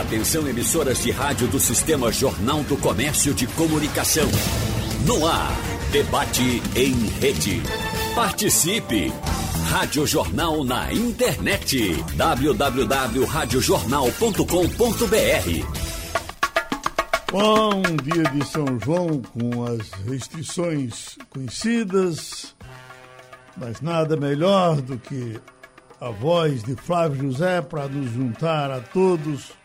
Atenção emissoras de rádio do Sistema Jornal do Comércio de Comunicação. No ar, debate em rede. Participe! Rádio Jornal na internet. www.radiojornal.com.br Bom dia de São João com as restrições conhecidas, mas nada melhor do que a voz de Flávio José para nos juntar a todos.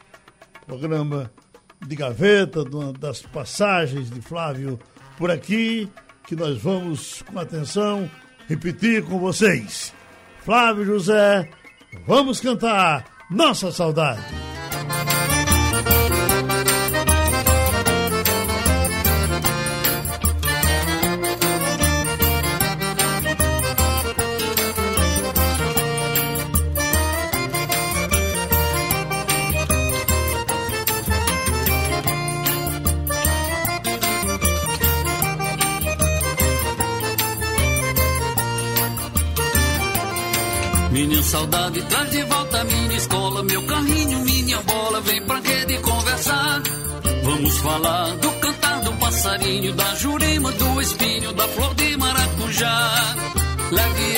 Programa de gaveta, das passagens de Flávio por aqui, que nós vamos, com atenção, repetir com vocês. Flávio José, vamos cantar Nossa Saudade. Saudade traz de volta minha escola, meu carrinho, minha bola, vem pra rede conversar. Vamos falar do cantar do passarinho, da jurema, do espinho, da flor de maracujá. Leve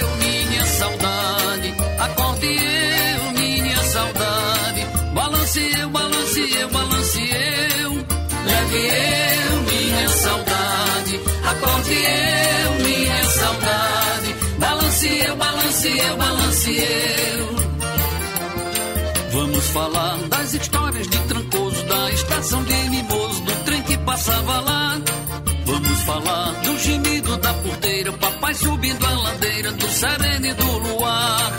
eu minha saudade, acorde eu minha saudade. Balance eu, balance eu, balance eu. Leve eu minha saudade, acorde eu balance eu, balance eu. Vamos falar das histórias de Trancoso, da estação de Mimoso, do trem que passava lá. Vamos falar do gemido da porteira, papai subindo a ladeira, do sereno e do luar.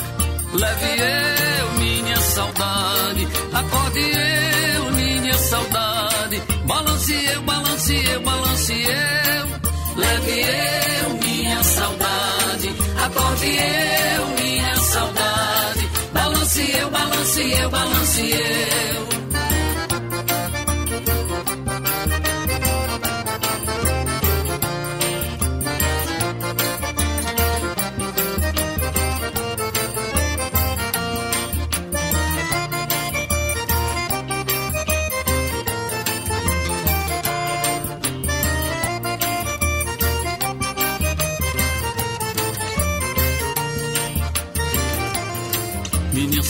Leve eu minha saudade, acorde eu minha saudade. Balance eu, balance eu, balance eu. Leve eu acorde eu minha saudade. Balance eu, balance eu, balance eu.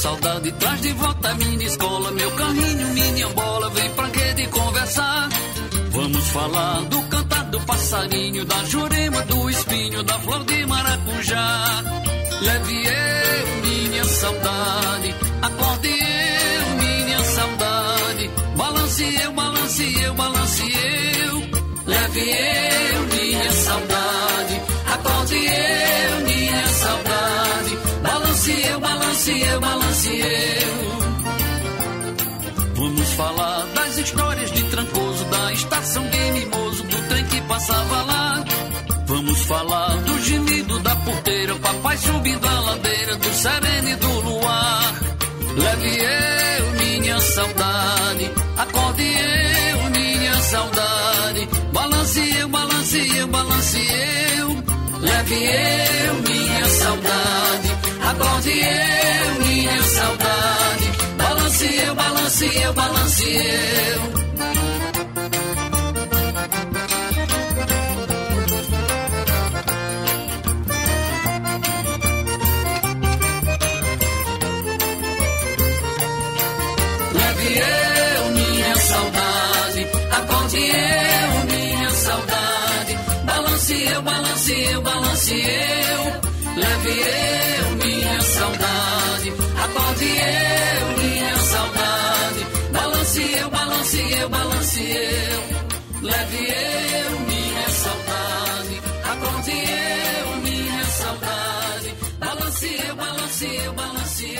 Saudade traz de volta minha escola, meu carrinho, minha bola, vem pra rede conversar. Vamos falar do cantar do passarinho, da jurema, do espinho, da flor de maracujá. Leve eu minha saudade, acorde eu minha saudade. Balance eu, balance eu, balance eu. Leve eu minha saudade, acorde eu minha saudade. Balance eu, balance eu, balance eu. Vamos falar das histórias de Trancoso, da estação de Mimoso, do trem que passava lá. Vamos falar do gemido da porteira, papai subindo a ladeira, do sereno e do luar. Leve eu minha saudade, acorde eu minha saudade. Balance eu, balance eu, balance eu. Leve eu minha saudade, acorde eu minha saudade. Balance eu, balance eu, balance eu. Eu, balance eu,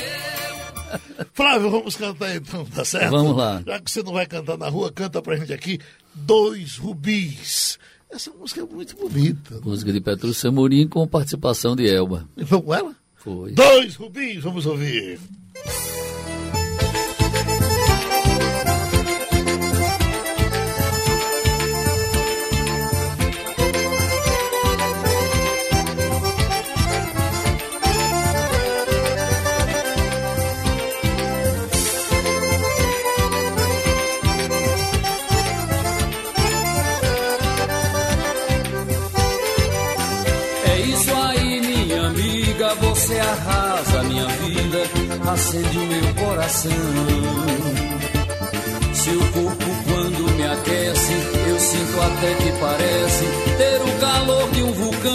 balance eu. Flávio, vamos cantar então, tá certo? Vamos lá. Já que você não vai cantar na rua, canta pra gente aqui Dois Rubis. Essa música é muito bonita. Música de Petrúcio Amorim com participação de Elba. E vamos com ela? Foi. Dois Rubis, vamos ouvir. Acende o meu coração. Seu corpo quando me aquece, eu sinto até que parece ter o calor de um vulcão.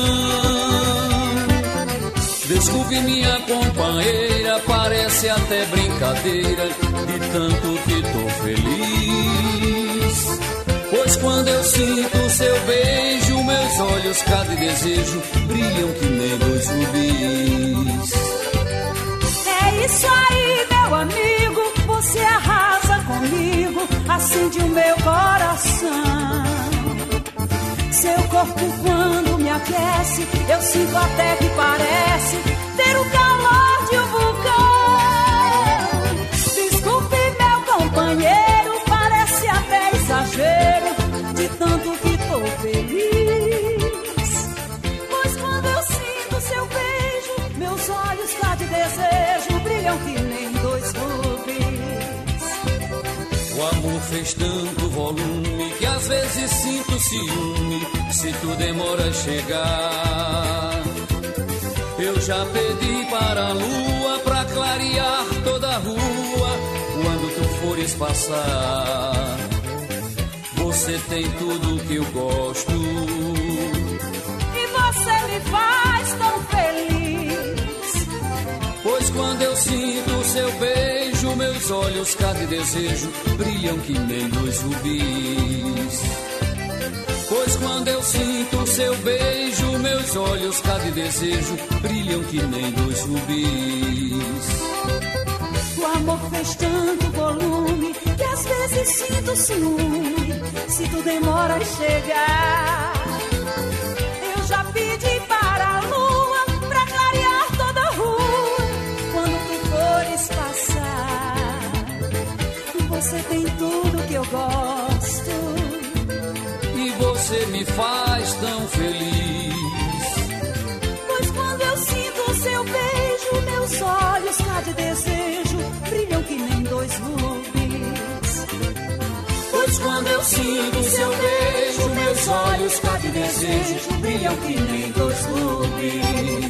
Desculpe minha companheira, parece até brincadeira, de tanto que tô feliz. Pois quando eu sinto seu beijo, meus olhos cada desejo brilham que nem dois rubis. Isso aí, meu amigo, você arrasa comigo, acende o meu coração. Seu corpo quando me aquece, eu sinto até que parece ter o calor de um vulcão. Fez tanto volume que às vezes sinto ciúme se tu demora a chegar. Eu já pedi para a lua pra clarear toda a rua quando tu fores passar. Você tem tudo que eu gosto. E você me faz tão feliz. Pois quando eu sinto seu beijo, meus olhos cada desejo brilham que nem dois rubis. Pois quando eu sinto seu beijo, meus olhos cada desejo brilham que nem dois rubis. O amor fez tanto volume que às vezes sinto ciúme se tu demora a chegar. Eu sinto seu beijo, meus olhos cá de desejo brilham que nem dois rubis.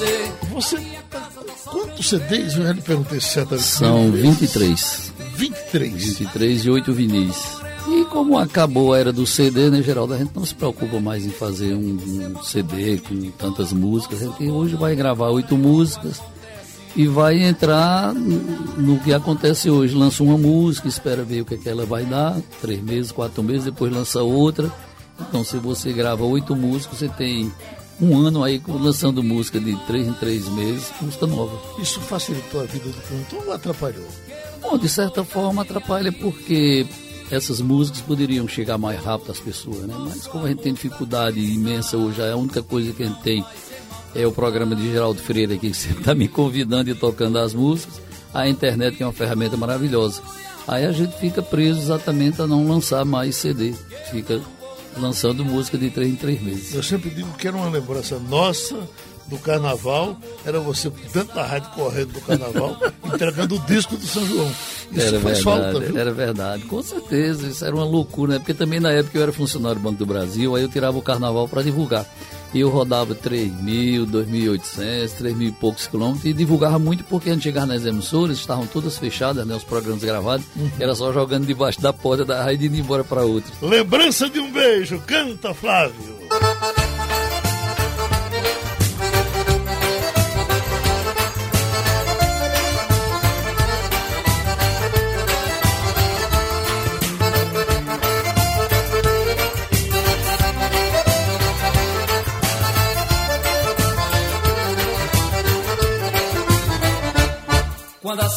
Você. Você. Quantos CDs eu já lhe perguntei certamente? São 23. 23. 23 e 8 vinis. E como acabou a era do CD, né, Geraldo? A gente não se preocupa mais em fazer um, um CD com tantas músicas. A gente hoje vai gravar oito músicas e vai entrar no que acontece hoje. Lança uma música, espera ver o que, é que ela vai dar, três meses, quatro meses, depois lança outra. Então, se você grava oito músicas, você tem um ano aí lançando música de três em três meses, música nova. Isso facilitou a vida do cantor ou atrapalhou? Bom, de certa forma atrapalha porque essas músicas poderiam chegar mais rápido às pessoas, né? Mas como a gente tem dificuldade imensa hoje, a única coisa que a gente tem é o programa de Geraldo Freire aqui, que você está me convidando e tocando as músicas, a internet que é uma ferramenta maravilhosa. Aí a gente fica preso exatamente a não lançar mais CD, fica lançando música de três em três meses. Eu sempre digo que era uma lembrança nossa do carnaval, era você dentro da rádio correndo do carnaval, entregando o disco do São João. Isso era faz verdade, falta, viu? era verdade, com certeza, isso era uma loucura, né? Porque também na época eu era funcionário do Banco do Brasil, aí eu tirava o carnaval para divulgar. E eu rodava 3 mil, 2.800, 3 mil e poucos quilômetros e divulgava muito porque a gente chegava nas emissoras, estavam todas fechadas, né? Os programas gravados, era só jogando debaixo da porta da rádio e indo embora para outra. Lembrança de um beijo, canta Flávio.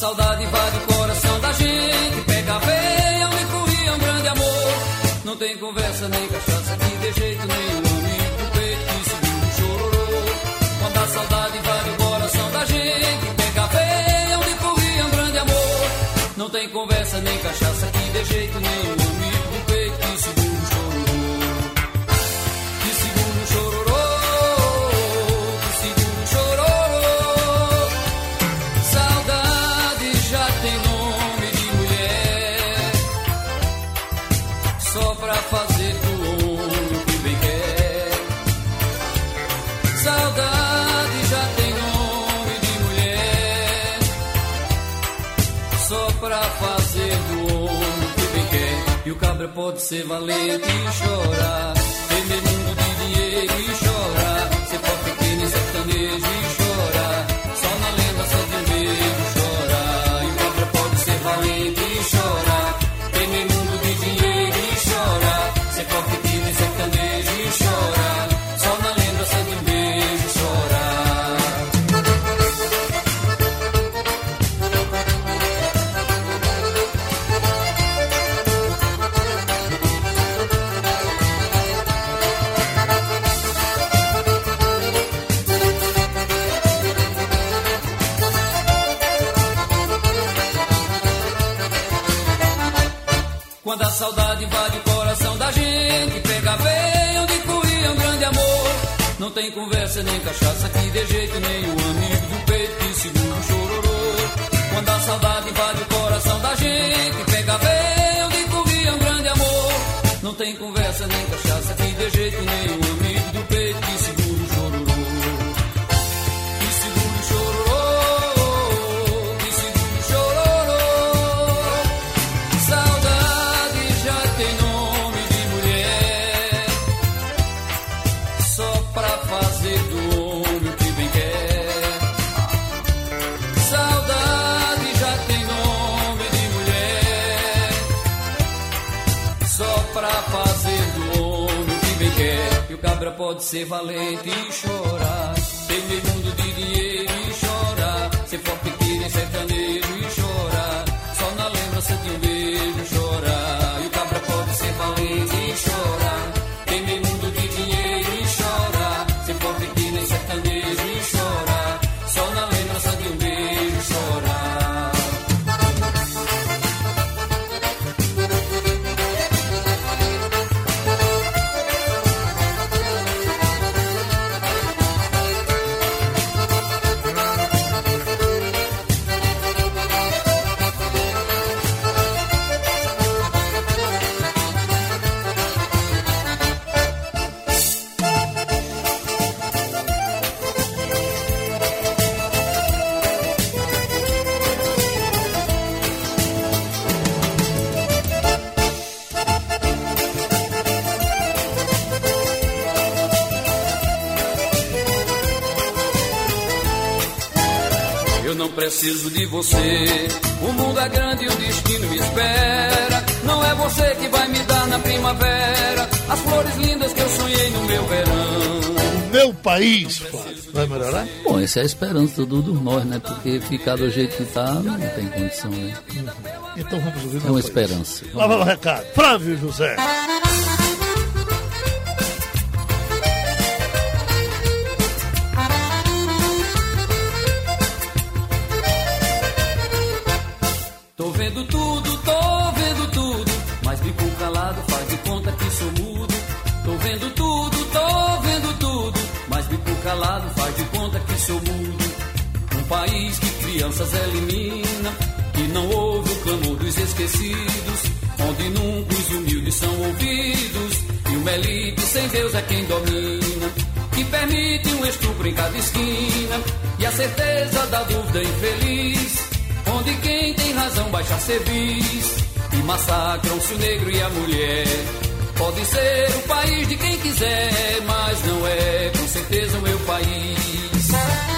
saudade invade o coração da gente. Pega a veia, onde corria um grande amor. Não tem conversa nem cachaça que dê jeito nenhum. pobre pode ser valente e chorar. Ter mundo de dinheiro e chorar. Ser pobre pequeno e sertanejo e chorar. शासने का शासक ser valente. e preciso de você. O mundo é grande e o destino me espera. Não é você que vai me dar na primavera as flores lindas que eu sonhei no meu verão. Meu país, Flávio. Vai melhorar? Bom, essa é a esperança do, do nós, né? Porque ficar do jeito que tá, não tem condição, né? Uhum. Então vamos ouvir. É uma país. esperança. Lá vai o recado. Flávio José. E o melite sem Deus é quem domina, que permite um estupro em cada esquina. E a certeza da dúvida infeliz, onde quem tem razão baixa serviz E massacram-se o negro e a mulher. Pode ser o país de quem quiser, mas não é com certeza o meu país.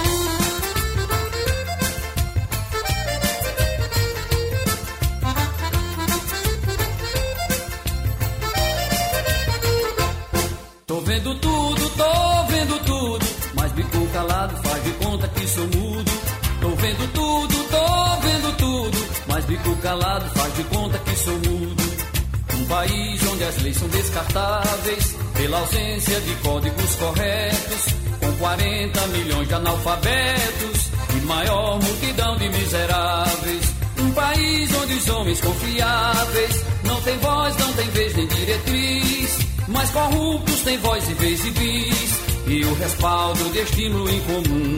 Calado, faz de conta que sou mudo. Um país onde as leis são descartáveis, pela ausência de códigos corretos, com 40 milhões de analfabetos e maior multidão de miseráveis. Um país onde os homens confiáveis não têm voz, não têm vez nem diretriz, mas corruptos têm voz e vez e vis, e o respaldo de estímulo incomum.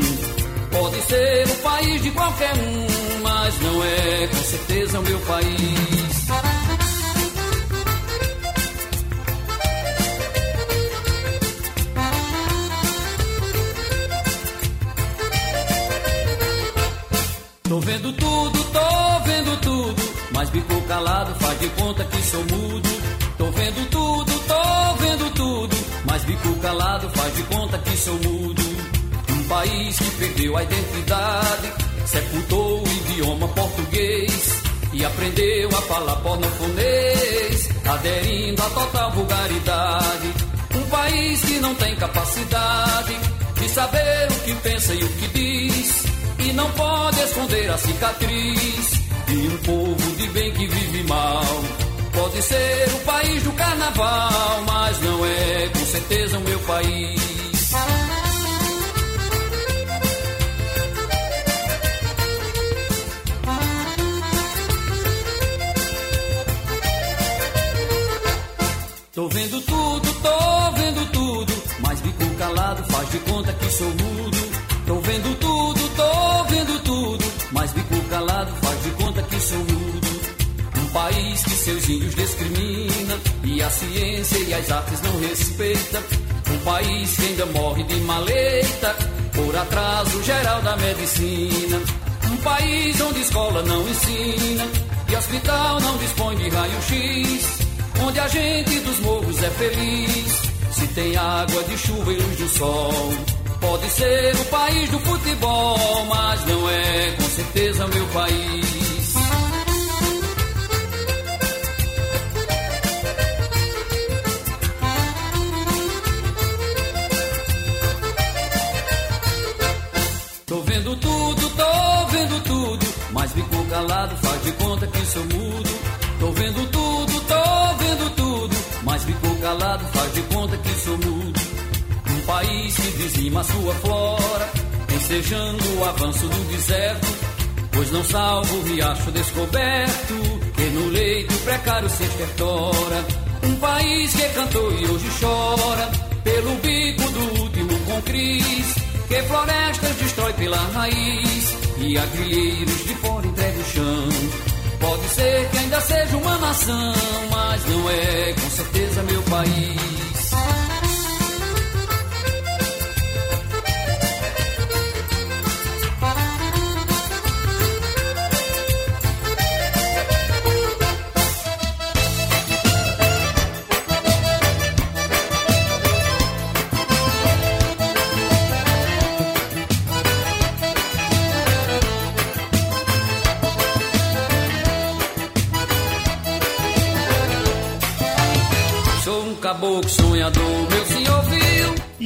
Pode ser o país de qualquer um, mas não é com certeza o meu país. Tô vendo tudo, tô vendo tudo, mas bico calado faz de conta que sou mudo. Tô vendo tudo, tô vendo tudo, mas bico calado faz de conta que sou mudo. País que perdeu a identidade, sepultou o idioma português e aprendeu a falar pornofonês, aderindo à total vulgaridade. Um país que não tem capacidade de saber o que pensa e o que diz e não pode esconder a cicatriz de um povo de bem que vive mal. Pode ser o país do carnaval, mas não é com certeza o meu país. Tô vendo tudo, tô vendo tudo, mas bico calado faz de conta que sou mudo. Tô vendo tudo, tô vendo tudo, mas bico calado faz de conta que sou mudo. Um país que seus índios discrimina e a ciência e as artes não respeita. Um país que ainda morre de maleta por atraso geral da medicina. Um país onde escola não ensina e hospital não dispõe de raio-x. Onde a gente dos morros é feliz se tem água de chuva e luz do sol. Pode ser o país do futebol, mas não é com certeza meu país. Tô vendo tudo, tô vendo tudo, mas fico calado, faz de conta que sou mudo. Dizima sua flora, ensejando o avanço do deserto, pois não salva o riacho descoberto, que no leito precário se estertora. Um país que cantou e hoje chora, pelo bico do último concris, que florestas destrói pela raiz, e agrilheiros de fora entrega o chão. Pode ser que ainda seja uma nação, mas não é com certeza meu país.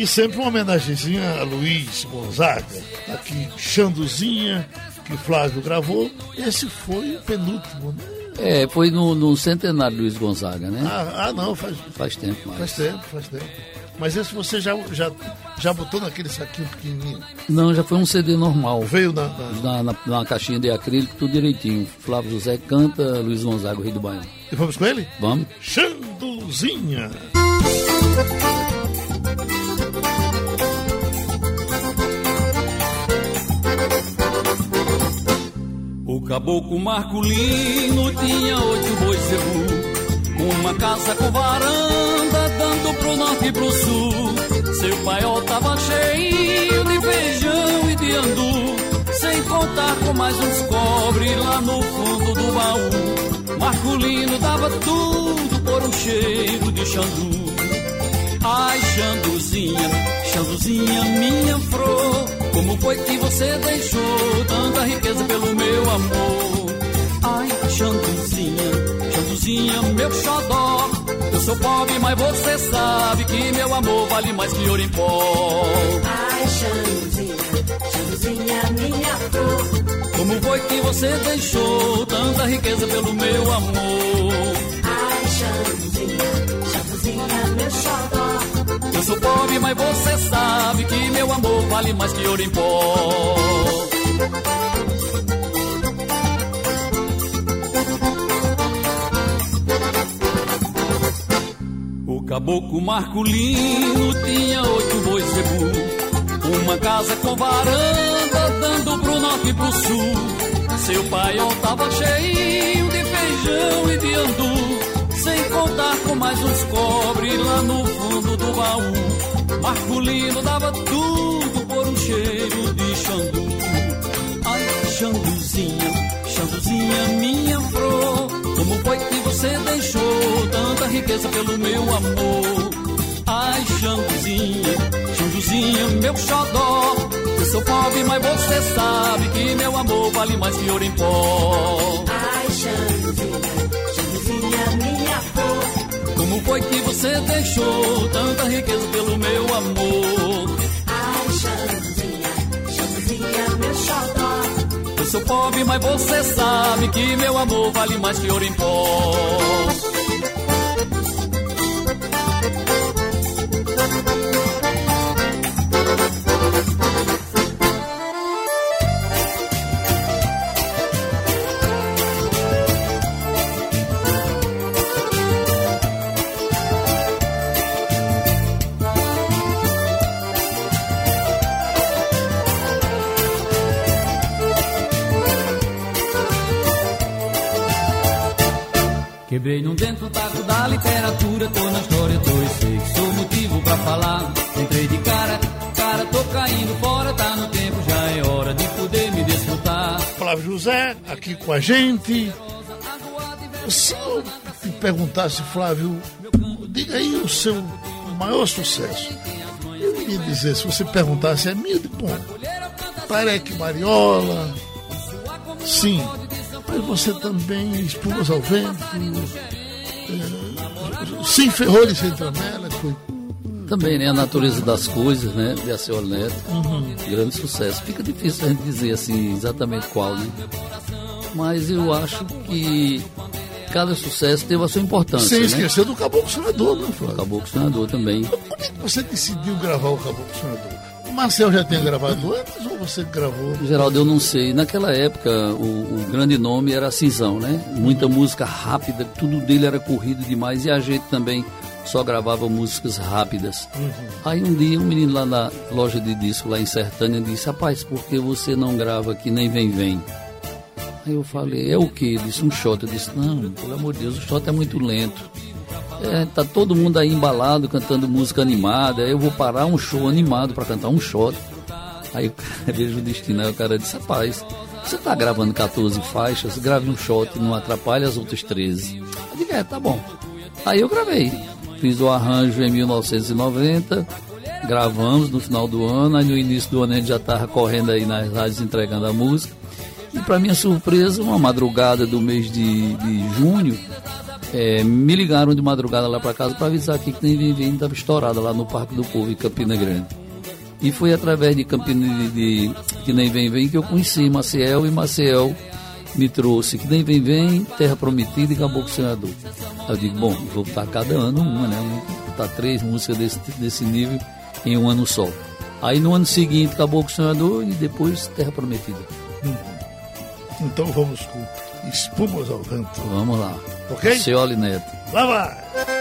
E sempre uma homenagenzinha a Luiz Gonzaga. Aqui, Xanduzinha, que Flávio gravou. Esse foi o penúltimo, né? É, foi no, no centenário Luiz Gonzaga, né? Ah, ah, não, faz, Faz tempo mais. faz tempo, faz tempo. Mas esse você já, já, já botou naquele saquinho pequenininho. Não, já foi um CD normal. Veio na, na- Na, na, na caixinha de acrílico, tudo direitinho. Flávio José canta, Luiz Gonzaga, o Rei do Baião. E vamos com ele? Vamos? Xanduzinha. O caboclo Marculino tinha oito bois zebu, uma casa com varanda dando pro norte e pro sul. Seu paiol tava cheio de feijão e de andu, sem contar com mais uns cobre lá no fundo do baú. Marculino dava tudo por um cheiro de xandu. Ai, Xanduzinha, Xanduzinha, minha flor, como foi que você deixou tanta riqueza pelo meu amor? Ai, Xanduzinha, Xanduzinha, meu xodó, eu sou pobre, mas você sabe que meu amor vale mais que ouro em pó. Ai, Xanduzinha, Xanduzinha, minha flor. Como foi que você deixou tanta riqueza pelo meu amor. Eu sou pobre, mas você sabe que meu amor vale mais que ouro em pó. O caboclo Marculino tinha oito bois zebu, uma casa com varanda dando pro norte e pro sul. Seu paiol tava cheio de feijão e de andu, sem contar com mais uns cobre lá no fundo do baú. Marculino dava tudo por um cheiro de xandu. Ai, Xanduzinha, Xanduzinha, minha flor. Como foi que você deixou tanta riqueza pelo meu amor? Ai, Xanduzinha, Xanduzinha, meu xodó. Eu sou pobre, mas você sabe que meu amor vale mais que ouro em pó. Ai, Xanduzinha, Xanduzinha, minha foi que você deixou tanta riqueza pelo meu amor? Ai, Xanduzinha, Xanduzinha, meu xodó. Eu sou pobre, mas você sabe que meu amor vale mais que ouro em pó. Com a gente. Se eu te perguntasse, Flávio, diga aí o seu maior sucesso. Eu iria dizer, se você perguntasse, é minha de bom. Tarek Mariola, sim. Mas você também, Espumas ao Vento, é, Sim Ferrolho sem Tramela, foi Também, né? A natureza das coisas, né? De Aceu Neto. Grande sucesso. Fica difícil a gente dizer assim exatamente qual, né? Mas eu acho que cada sucesso teve a sua importância. sem né? esquecer do Caboclo Sonador, né, Flávio? Caboclo Sonador também. Como é que você decidiu gravar o Caboclo Sonador? O Marcel já tinha gravado antes ou você gravou? Geraldo, eu não sei. Naquela época, o, o grande nome era Cinzão, né? Muita música rápida, tudo dele era corrido demais e a gente também só gravava músicas rápidas. Aí um dia um menino lá na loja de disco, lá em Sertânia, disse: Rapaz, por que você não grava que nem vem, vem? Eu falei: É o que? Disse: Um shot. Eu disse: Não, pelo amor de Deus, o shot é muito lento. É, tá todo mundo aí embalado cantando música animada. Eu vou parar um show animado para cantar um shot. Aí eu vejo o destino, aí o cara disse, rapaz, você tá gravando 14 faixas, grave um shot, não atrapalha as outras 13. Eu é, tá bom. Aí eu gravei. Fiz o arranjo em 1990, gravamos no final do ano, aí no início do ano a gente já tava correndo aí nas rádios entregando a música. E para minha surpresa, uma madrugada do mês de, de junho, é, me ligaram de madrugada lá para casa para avisar que nem Vivem estava estourada lá no Parque do Povo, em Campina Grande. E foi através de Campina de, de Que Nem Vem Vem que eu conheci Maciel e Maciel me trouxe Que Nem Vem Vem, Terra Prometida e Caboclo Senador. Eu digo, bom, vou botar cada ano uma, né? Botar três músicas desse, desse nível em um ano só. Aí no ano seguinte, Caboclo Senador e depois Terra Prometida. Então vamos com Espumas ao Vento. Vamos lá. Ok? Cioli Neto. Lá vai!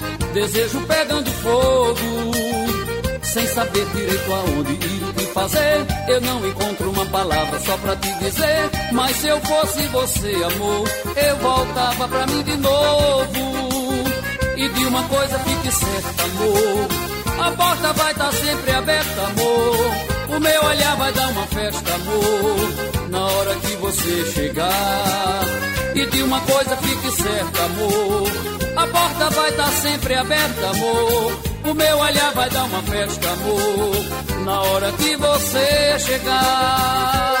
Desejo pegando fogo, sem saber direito aonde ir que fazer. Eu não encontro uma palavra só pra te dizer. Mas se eu fosse você, amor, eu voltava pra mim de novo. E de uma coisa fique certa, amor. A porta vai estar tá sempre aberta, amor. O meu olhar vai dar uma festa, amor. Na hora que você chegar. E de uma coisa fique certa, amor. A porta vai estar tá sempre aberta, amor. O meu olhar vai dar uma festa, amor. Na hora que você chegar.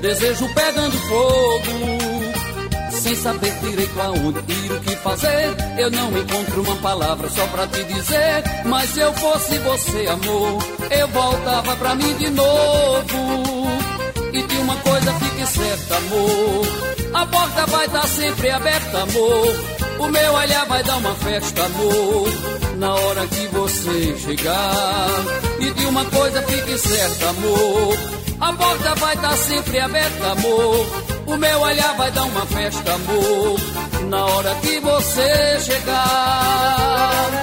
desejo pegando fogo. Sem saber direito aonde ir, o que fazer, eu não encontro uma palavra só pra te dizer. Mas se eu fosse você, amor, eu voltava pra mim de novo. E de uma coisa fique certa, amor. A porta vai estar tá sempre aberta, amor. O meu olhar vai dar uma festa, amor. Na hora que você chegar. E de uma coisa fique certa, amor. A porta vai estar tá sempre aberta, amor. O meu olhar vai dar uma festa, amor. Na hora que você chegar.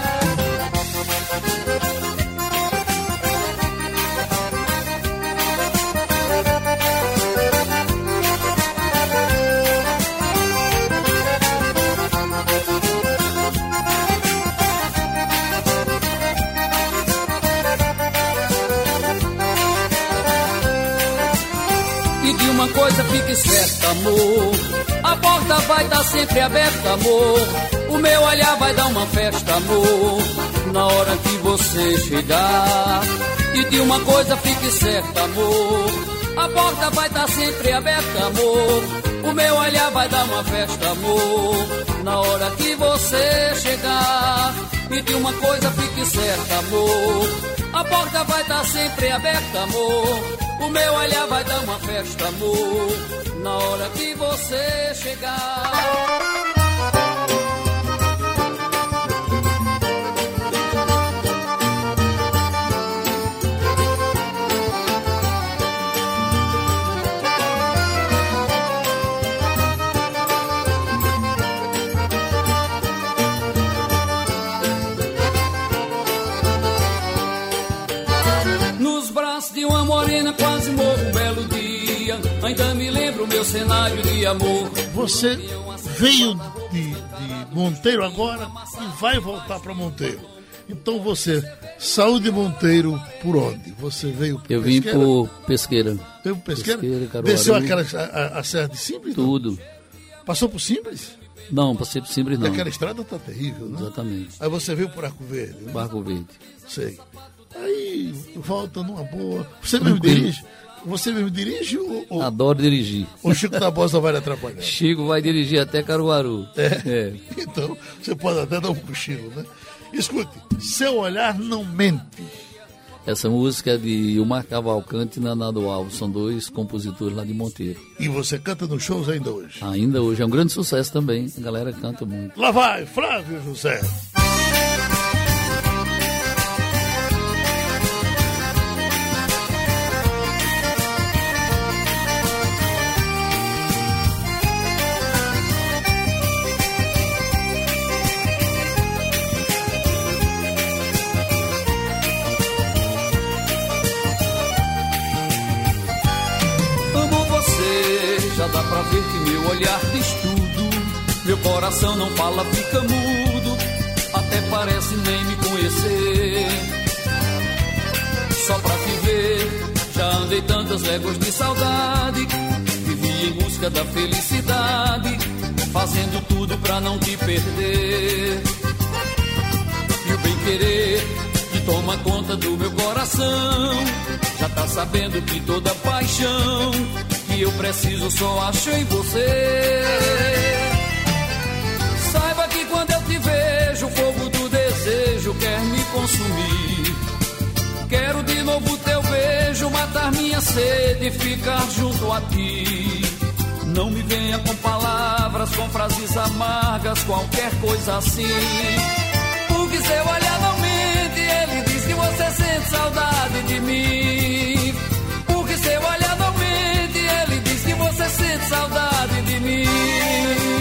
Coisa fique certa, amor. A porta vai estar tá sempre aberta, amor. O meu olhar vai dar uma festa, amor. Na hora que você chegar. E de uma coisa fique certa, amor. A porta vai estar tá sempre aberta, amor. O meu olhar vai dar uma festa, amor. Na hora que você chegar. E de uma coisa fique certa, amor. A porta vai estar tá sempre aberta, amor. O meu olhar vai dar uma festa, amor, na hora que você chegar. Ainda me lembro o meu cenário de amor. Você veio de, de Monteiro agora e vai voltar para Monteiro. Então você saiu de Monteiro por onde? Você veio por Eu vim por Pesqueira. Veio por Pesqueira? pesqueira Desceu aquela, a, a, Serra de Simples? Tudo. Não? Passou por Simples? Não, passei por Simples não. Porque aquela estrada tá terrível, né? Exatamente. Aí você veio por Arco Verde? Né? Arco Verde. Sei. Aí volta numa boa. Você mesmo dirige? Você mesmo dirige ou. Adoro dirigir. O Chico da Bosta vai lhe atrapalhar? Chico vai dirigir até Caruaru. É. é. Então, você pode até dar um cochilo, né? Escute, seu olhar não mente. Essa música é de Omar Cavalcante e Nanado Alves, são dois compositores lá de Monteiro. E você canta nos shows ainda hoje? Ainda hoje, é um grande sucesso também, a galera canta muito. Lá vai, Flávio José. Coração não fala, fica mudo. Até parece nem me conhecer. Só pra te ver, já andei tantas léguas de saudade. Vivi em busca da felicidade, fazendo tudo pra não te perder. E o bem querer que toma conta do meu coração, já tá sabendo que toda paixão que eu preciso só acho em você. Consumir. Quero de novo teu beijo, matar minha sede e ficar junto a ti. Não me venha com palavras, com frases amargas, qualquer coisa assim. Porque seu olhar não mente, ele diz que você sente saudade de mim. Porque seu olhar não mente, ele diz que você sente saudade de mim.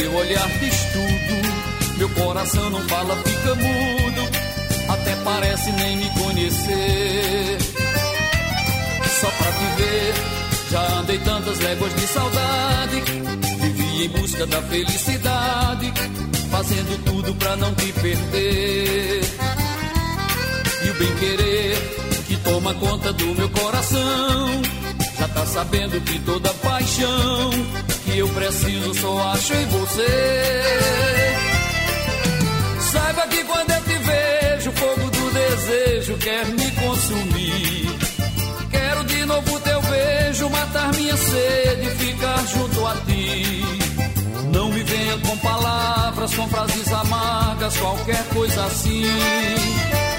Meu olhar diz tudo. Meu coração não fala, fica mudo. Até parece nem me conhecer. Só pra te ver, já andei tantas léguas de saudade. Vivi em busca da felicidade, fazendo tudo pra não te perder. E o bem querer que toma conta do meu coração. Tá sabendo que toda paixão que eu preciso só acho em você. Saiba que quando eu te vejo, o fogo do desejo quer me consumir. Quero de novo teu beijo, matar minha sede e ficar junto a ti. Não me venha com palavras, com frases amargas, qualquer coisa assim.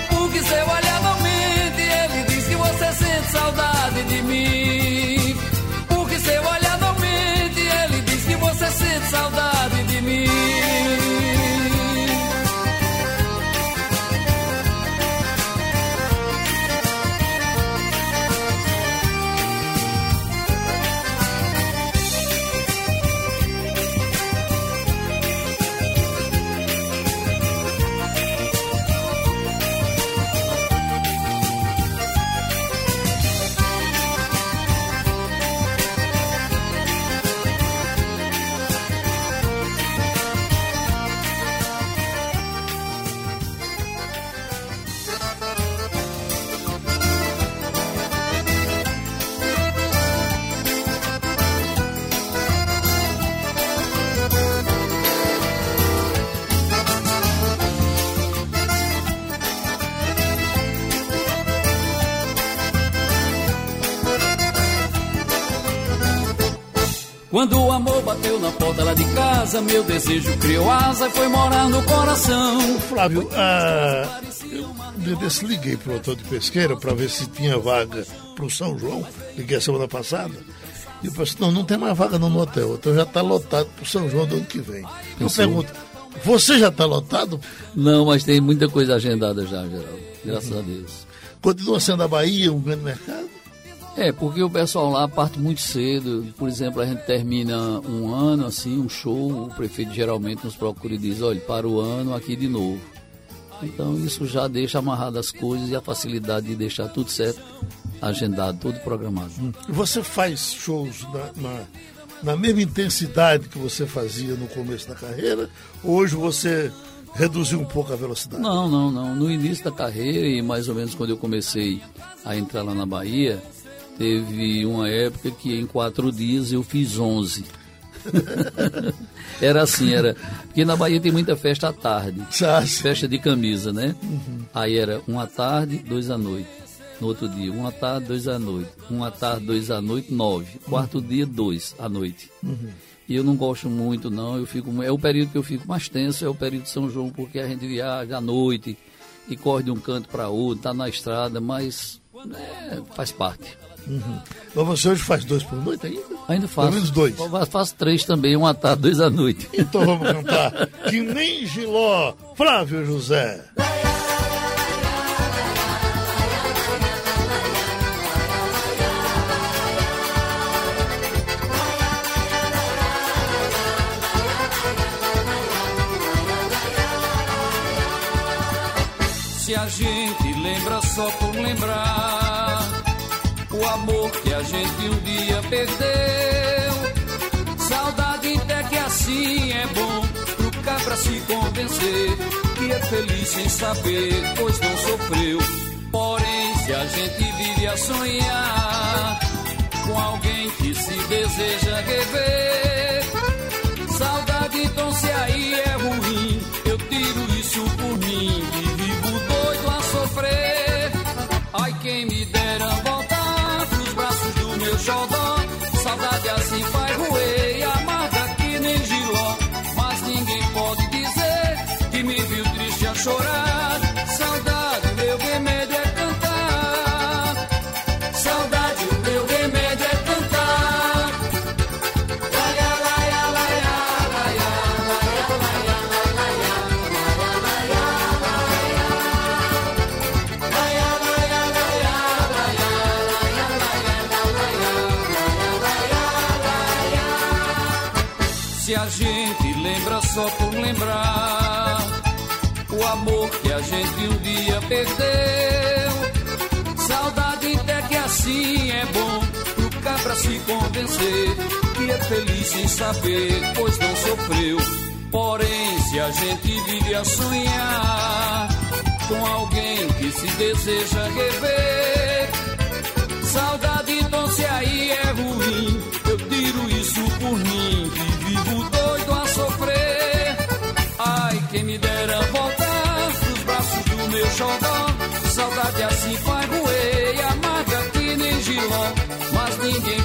Porque seu olhar não mente, ele você sente saudade de mim. Porque seu olhar casa, meu desejo criou asa e foi morar no coração. Flávio, ah, eu um dia desse liguei pro hotel de pesqueira para ver se tinha vaga pro São João. Liguei a semana passada. E eu pensei, não, não tem mais vaga no hotel. O hotel já está lotado pro São João do ano que vem. Eu Sim. pergunto, você já está lotado? Não, mas tem muita coisa agendada já, Geraldo. Graças a Deus. Continua sendo a Bahia um grande mercado? É, porque o pessoal lá parte muito cedo. Por exemplo, a gente termina um ano, assim, um show, o prefeito geralmente nos procura e diz, olha, para o ano aqui de novo. Então isso já deixa amarrado as coisas e a facilidade de deixar tudo certo, agendado, tudo programado. E Você faz shows na, na, na mesma intensidade que você fazia no começo da carreira? Hoje você reduziu um pouco a velocidade? Não, não, não. No início da carreira e mais ou menos quando eu comecei a entrar lá na Bahia, teve uma época que em quatro dias eu fiz 11. era assim, era. Porque na Bahia tem muita festa à tarde. Festa de camisa, né? Aí era uma à tarde, dois à noite. No outro dia, uma à tarde, dois à noite. Uma tarde, dois à noite, nove. Quarto dia, dois à noite. E eu não gosto muito, não. Eu fico, é o período que eu fico mais tenso, é o período de São João, porque a gente viaja à noite e corre de um canto para outro, tá na estrada, mas é, faz parte. Uhum. Mas você hoje faz dois por noite ainda? Ainda faço. Pelo menos dois. Mas faço três também, um à tarde, dois à noite. Então vamos cantar. que nem Giló, Flávio José. Se a gente lembra só por lembrar o amor que a gente um dia perdeu. Saudade até que assim é bom pro cabra se convencer que é feliz sem saber, pois não sofreu. Porém, se a gente vive a sonhar com alguém que se deseja rever, gente um dia perdeu. Saudade até que assim é bom pro cabra se convencer que é feliz sem saber, pois não sofreu. Porém, se a gente vive a sonhar com alguém que se deseja rever, saudade então se aí é ruim, xodó. Saudade assim faz roer amarga que nem giló. Mas ninguém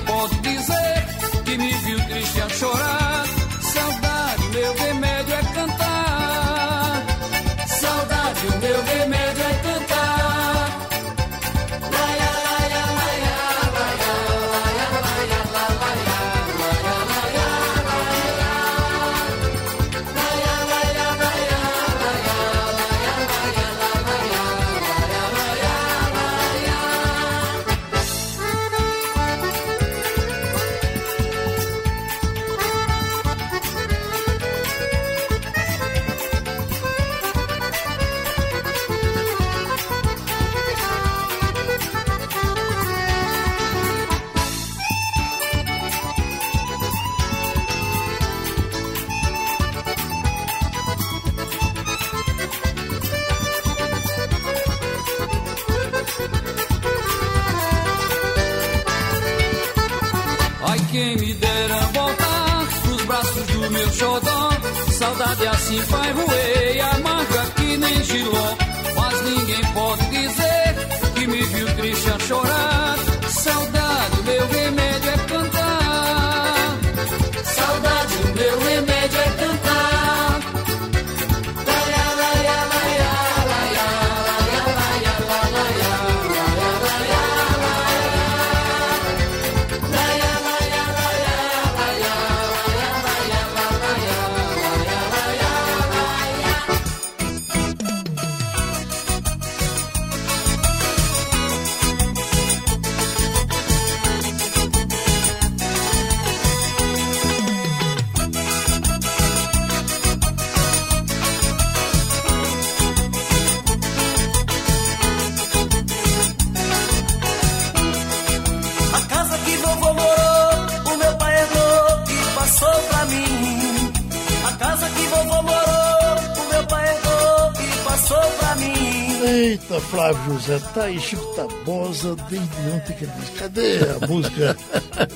Flávio José, tá aí Chico Tabosa desde ontem que ele diz. Cadê a música?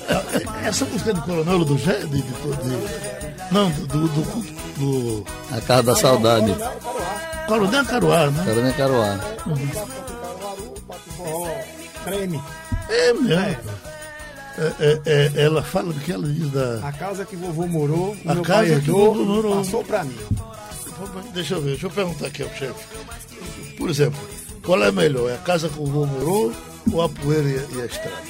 Essa música é do Coronel do Gé? De, de, de- não, do, do, do, do A Casa da Saudade. Coronel Caruá, né? Carolina Caruá. Creme. É mesmo. É, é, é, ela fala do que ela diz da. A casa que vovô morou, o A meu casa pai que herdou, vovô morou. passou pra mim. Deixa eu ver, deixa eu perguntar aqui ao chefe. Por exemplo, qual é melhor? É a casa que o vô morou ou a poeira e a, e a estrada?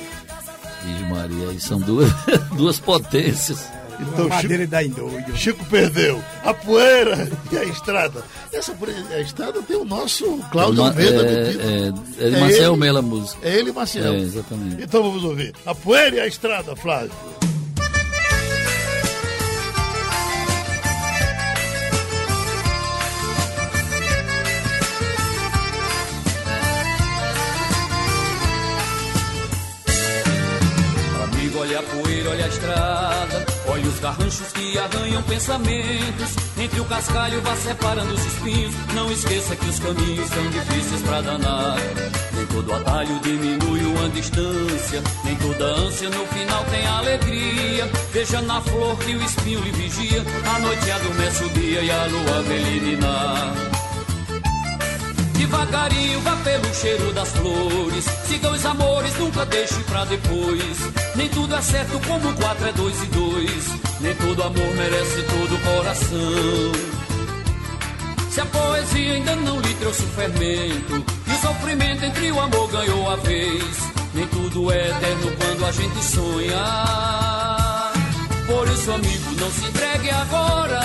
Vixe Maria, aí são duas, duas potências. Então, Madeira Chico, da doido. Chico perdeu a poeira e a estrada. Essa poeira e a estrada tem o nosso Cláudio Almeida é, é, é de Marcel Mela a música. É ele e Marcel. É, exatamente. Então vamos ouvir. A poeira e a estrada, Flávio. Olha a estrada, olha os garranchos que arranham pensamentos. Entre o cascalho vá separando os espinhos. Não esqueça que os caminhos são difíceis pra danar. Nem todo atalho diminui uma distância, nem toda ânsia no final tem alegria. Veja na flor que o espinho lhe vigia. A noite adormece o dia e a lua vem lhe Devagarinho vá pelo cheiro das flores. Siga os amores, nunca deixe pra depois. Nem tudo é certo como quatro é dois e dois. Nem todo amor merece todo coração. Se a poesia ainda não lhe trouxe o fermento E o sofrimento entre o amor ganhou a vez Nem tudo é eterno quando a gente sonha Por isso amigo, não se entregue agora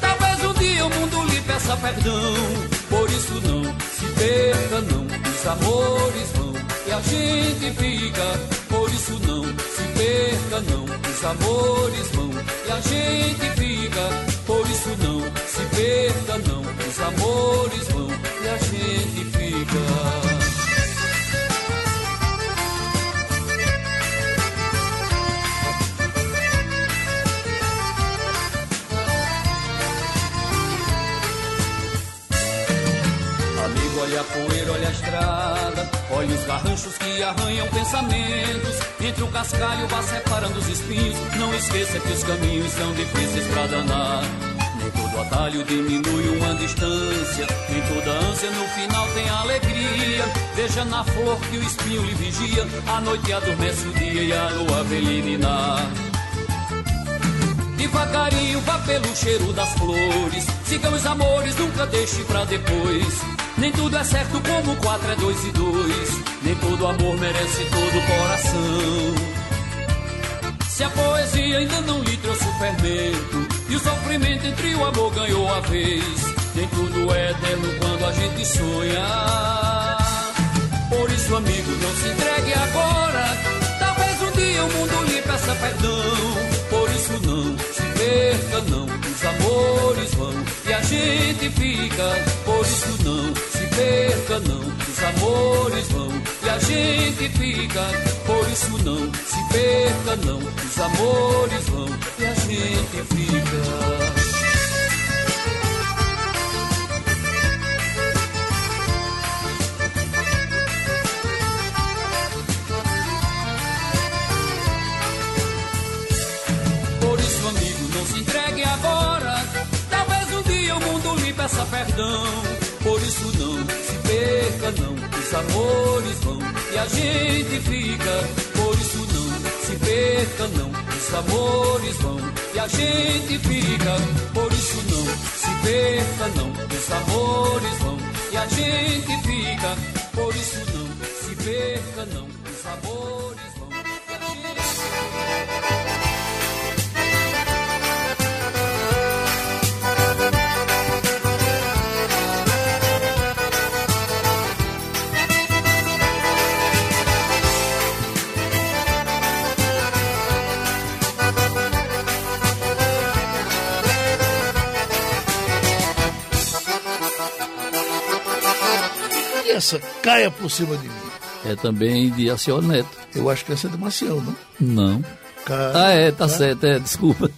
Talvez um dia o mundo lhe peça perdão Por isso não se perca não. Os amores vão e a gente fica. Por isso não se perca não. Os amores vão e a gente fica. Por isso não se perca não, os amores vão e a gente fica. Olha a poeira, olha a estrada, olha os garranchos que arranham pensamentos. Entre o cascalho vá separando os espinhos. Não esqueça que os caminhos são difíceis pra danar. Nem todo atalho diminui uma distância. Nem toda ânsia no final tem alegria. Veja na flor que o espinho lhe vigia. A noite adormece o dia e a lua vem iluminar. Devagarinho vá pelo cheiro das flores. Siga os amores, nunca deixe pra depois. Nem tudo é certo como quatro é dois e dois. Nem todo amor merece todo coração. Se a poesia ainda não lhe trouxe o fermento E o sofrimento entre o amor ganhou a vez Nem tudo é eterno quando a gente sonha Por isso amigo não se entregue agora Talvez um dia o mundo lhe peça perdão isso não se perca não Os amores vão e a gente fica Por isso não perca não, os amores vão e a gente fica. Por isso não se perca não, os amores vão e a gente fica. Peça perdão. Por isso não se perca não, os amores vão e a gente fica. Por isso não se perca não, os amores vão e a gente fica. Por isso não se perca não, os amores vão e a gente fica. Por isso não se perca não, os amores vão e a gente fica. Essa caia por cima de mim. É também de Aciol Neto. Eu acho que essa é de Maciel, não? Não. ah, é, tá, tá, certo, é, desculpa.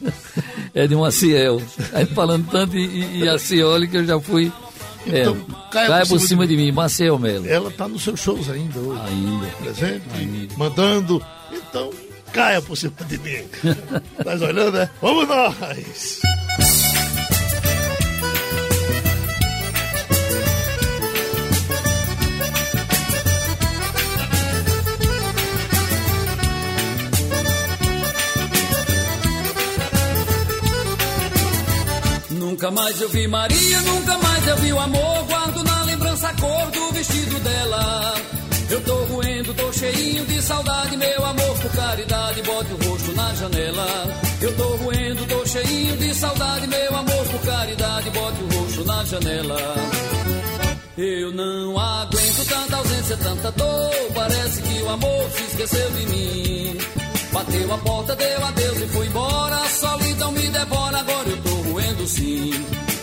É de Maciel. Aí falando tanto em, em Acioli que eu já fui. É, então, é, caia, caia, por, cima, cima de, de, mim, Maciel Melo. Ela tá nos seus shows ainda hoje. Ainda. Presente, ainda. mandando. Então, caia por cima de mim. tá olhando, né? Vamos nós! Nunca mais eu vi Maria, nunca mais eu vi o amor. Guardo na lembrança a cor do vestido dela. Eu tô roendo, tô cheinho de saudade, meu amor, por caridade, bote o rosto na janela. Eu tô roendo, tô cheinho de saudade, meu amor, por caridade, bote o rosto na janela. Eu não aguento tanta ausência, tanta dor. Parece que o amor se esqueceu de mim. Bateu a porta, deu adeus e foi embora. Solidão me devora, agora eu tô roendo sim.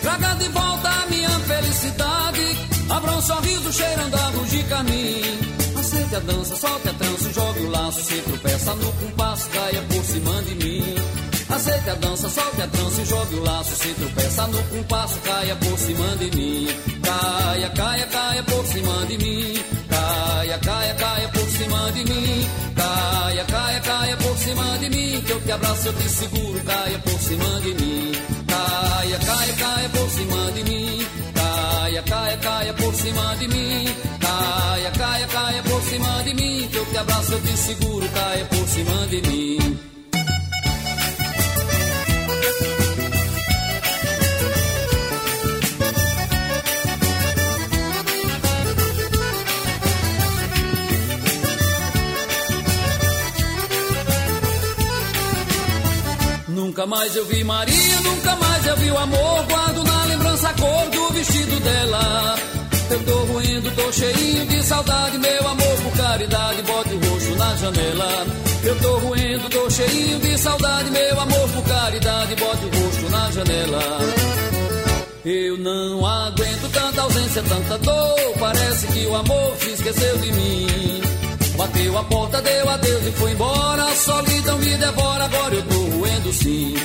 Traga de volta a minha felicidade. Abra um sorriso cheirando a luz de caminho. Aceite a dança, solte a trança, jogue o laço, se tropeça no compasso, caia por cima de mim. Aceite a dança, solte a trança e jogue o laço, se tropeça no compasso, caia por cima de mim. Caia, caia, caia por cima de mim. Caia, caia, caia cima de mim. Caia, caia, caia por cima de mim. Que eu te abraço, eu te seguro, caia por cima de mim. Caia, caia, caia por cima de mim. Caia, caia, caia por cima de mim. Caia, caia, caia por cima de mim. Que eu te abraço, eu te seguro, caia por cima de mim. Nunca mais eu vi Maria, nunca mais eu vi o amor. Guardo na lembrança a cor do vestido dela. Eu tô ruindo, tô cheinho de saudade, meu amor, por caridade, bote o rosto na janela. Eu tô ruindo, tô cheinho de saudade, meu amor, por caridade, bote o rosto na janela. Eu não aguento tanta ausência, tanta dor. Parece que o amor se esqueceu de mim. Bateu a porta, deu adeus e foi embora. A solidão me devora, agora eu tô roendo sim.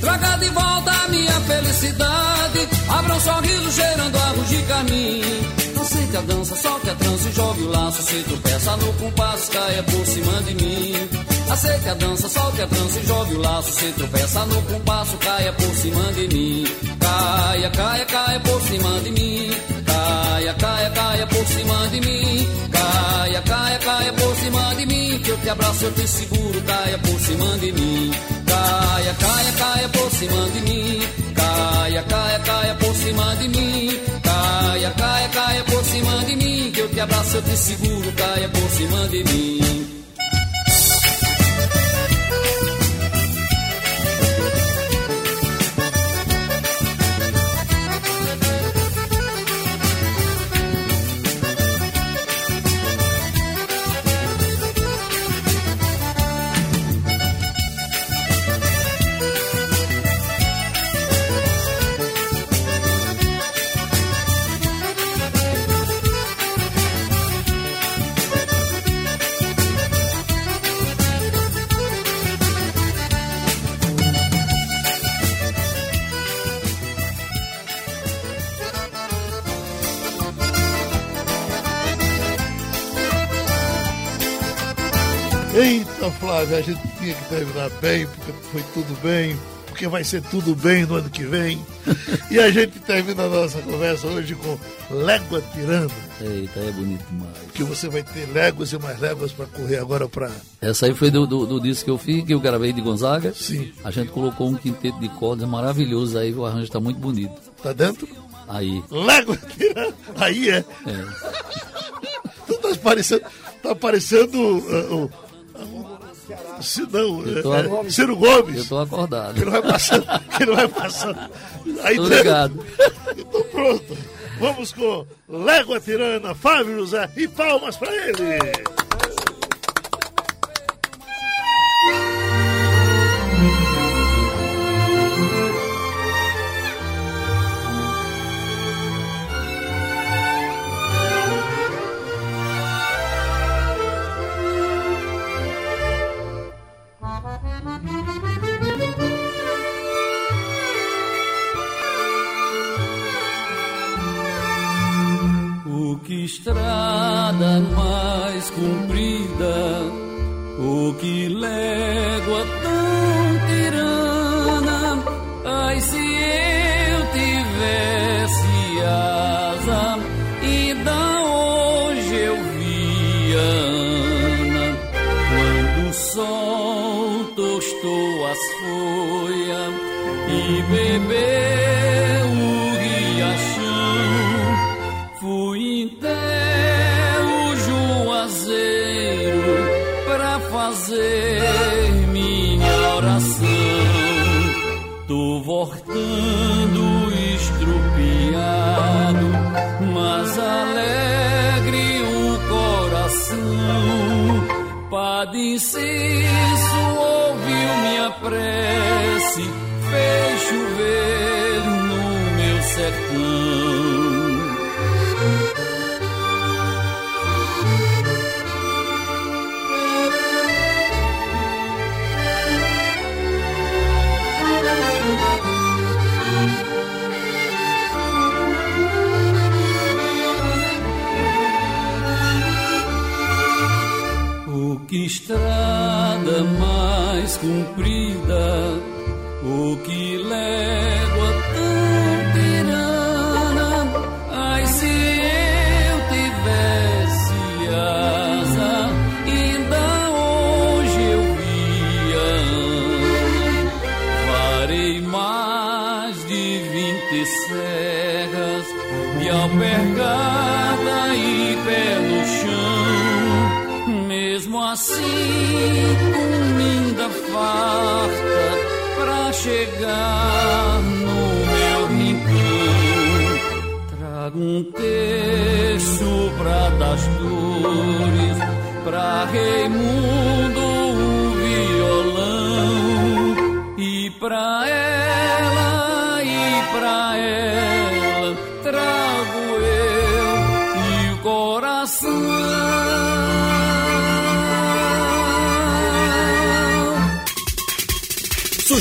Traga de volta a minha felicidade. Abra um sorriso cheirando arroz de carmim. Aceite a dança, solte a trança e jogue o laço. Se tropeça no compasso, caia por cima de mim. Aceite a dança, solte a trança e jogue o laço. Se tropeça no compasso, caia por cima de mim. Caia, caia, caia por cima de mim. Caia, caia, caia por cima de mim. Te abraço, eu te seguro. Caia por cima de mim. Caia, caia, caia por cima de mim. Caia, caia, caia por cima de mim. Caia, caia, caia por cima de mim. Que eu te abraço, eu te seguro. Caia por cima de mim. Eita, Flávio, a gente tinha que terminar bem, porque foi tudo bem, porque vai ser tudo bem no ano que vem. e a gente termina a nossa conversa hoje com Légua Tirando, Eita, é bonito demais. que você vai ter léguas e mais léguas para correr agora para. Essa aí foi do, do, do disco que eu fiz, que eu gravei de Gonzaga. Sim. A gente colocou um quinteto de cordas maravilhoso aí, o arranjo tá muito bonito. Tá dentro? Aí, Légua Tirando. Aí é. é. Tu tá parecendo. Tá parecendo. uh, o. Se não, tô- é, é, Ciro Gomes. Eu tô acordado. Que não vai passando, que não vai passando. Aí Tô ligado. Então pronto. Vamos com Légua Tirana, Fábio José e palmas pra ele. Comprida,